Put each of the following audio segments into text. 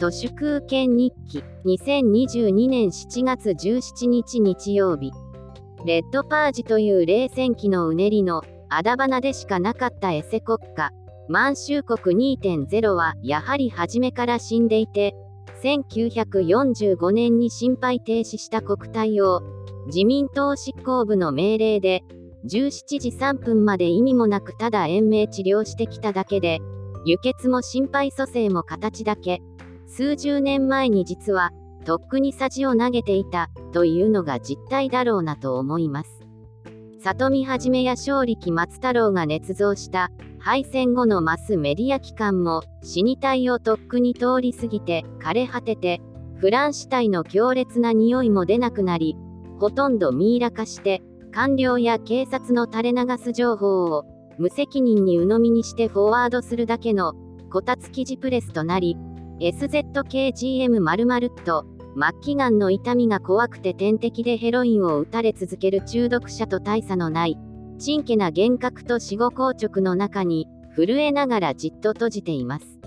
都市空権日記2022年7月17日日曜日。レッドパージという冷戦期のうねりのあだ花でしかなかったエセ国家。満州国2.0はやはり初めから死んでいて1945年に心肺停止した国体を自民党執行部の命令で17時3分まで意味もなくただ延命治療してきただけで輸血も心肺蘇生も形だけ。数十年前に実はとっくにさじを投げていたというのが実態だろうなと思います。里見はじめや勝力松太郎が捏造した敗戦後のマスメディア機関も死に体をとっくに通り過ぎて枯れ果ててフラン死体の強烈な匂いも出なくなりほとんどミイラ化して官僚や警察の垂れ流す情報を無責任に鵜呑みにしてフォワードするだけのこたつ記事プレスとなり SZKGM○○ と末期がんの痛みが怖くて点滴でヘロインを打たれ続ける中毒者と大差のないちんけな幻覚と死後硬直の中に震えながらじっと閉じています。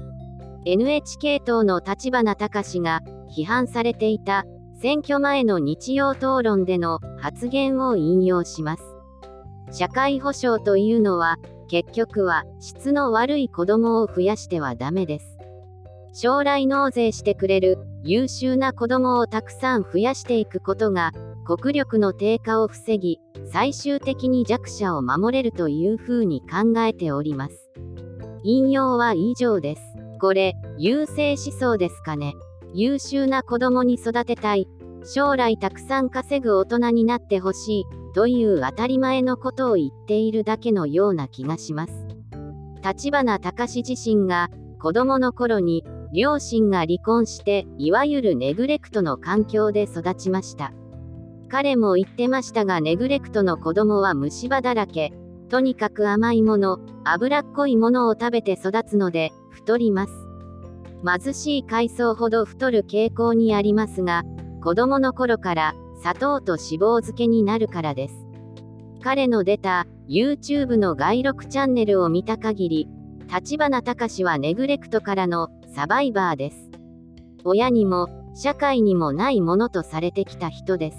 NHK 党の立花隆が批判されていた選挙前の日曜討論での発言を引用します。社会保障というのは結局は質の悪い子供を増やしてはダメです。将来納税してくれる優秀な子供をたくさん増やしていくことが国力の低下を防ぎ最終的に弱者を守れるというふうに考えております。引用は以上です。これ優勢思想ですかね。優秀な子供に育てたい。将来たくさん稼ぐ大人になってほしい。という当たり前のことを言っているだけのような気がします。立花隆自身が子供の頃に両親が離婚していわゆるネグレクトの環境で育ちました。彼も言ってましたがネグレクトの子供は虫歯だらけ。とにかく甘いもの脂っこいものを食べて育つので太ります。貧しい海藻ほど太る傾向にありますが子供の頃から砂糖と脂肪漬けになるからです。彼の出た YouTube の外録チャンネルを見た限り立花隆はネグレクトからのサバイバーです。親にも社会にもないものとされてきた人です。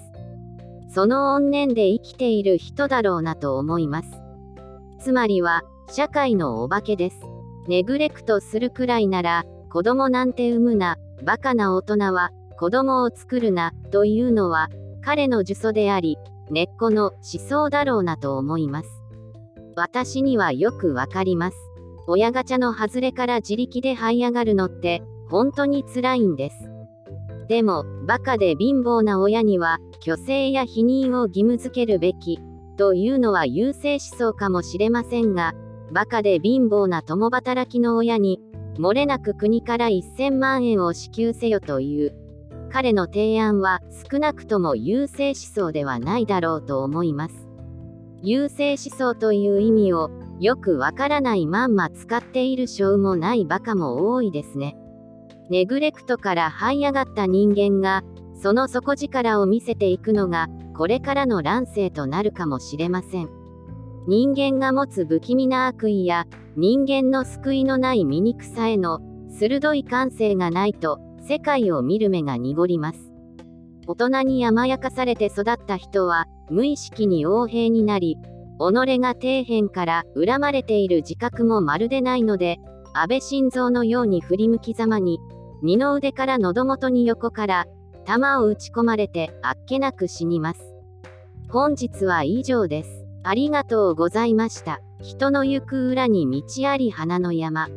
その怨念で生きている人だろうなと思います。つまりは社会のお化けです。ネグレクトするくらいなら子供なんて産むな、バカな大人は子供を作るなというのは彼の呪詛であり根っこの思想だろうなと思います。私にはよくわかります。親ガチャの外れから自力で這い上がるのって本当に辛いんです。でも、バカで貧乏な親には、虚勢や否認を義務づけるべき、というのは優勢思想かもしれませんが、バカで貧乏な共働きの親に、漏れなく国から1000万円を支給せよという、彼の提案は少なくとも優勢思想ではないだろうと思います。優勢思想という意味をよくわからないまんま使っている性もないバカも多いですね。ネグレクトから這い上がった人間が、その底力を見せていくのが、これからの乱世となるかもしれません。人間が持つ不気味な悪意や、人間の救いのない醜さへの、鋭い感性がないと、世界を見る目が濁ります。大人に甘やかされて育った人は、無意識に横兵になり、己が底辺から恨まれている自覚もまるでないので、安倍晋三のように振り向きざまに、二の腕から喉元に横から、弾を打ち込まれてあっけなく死にます。本日は以上です。ありがとうございました。人の行く裏に道あり花の山。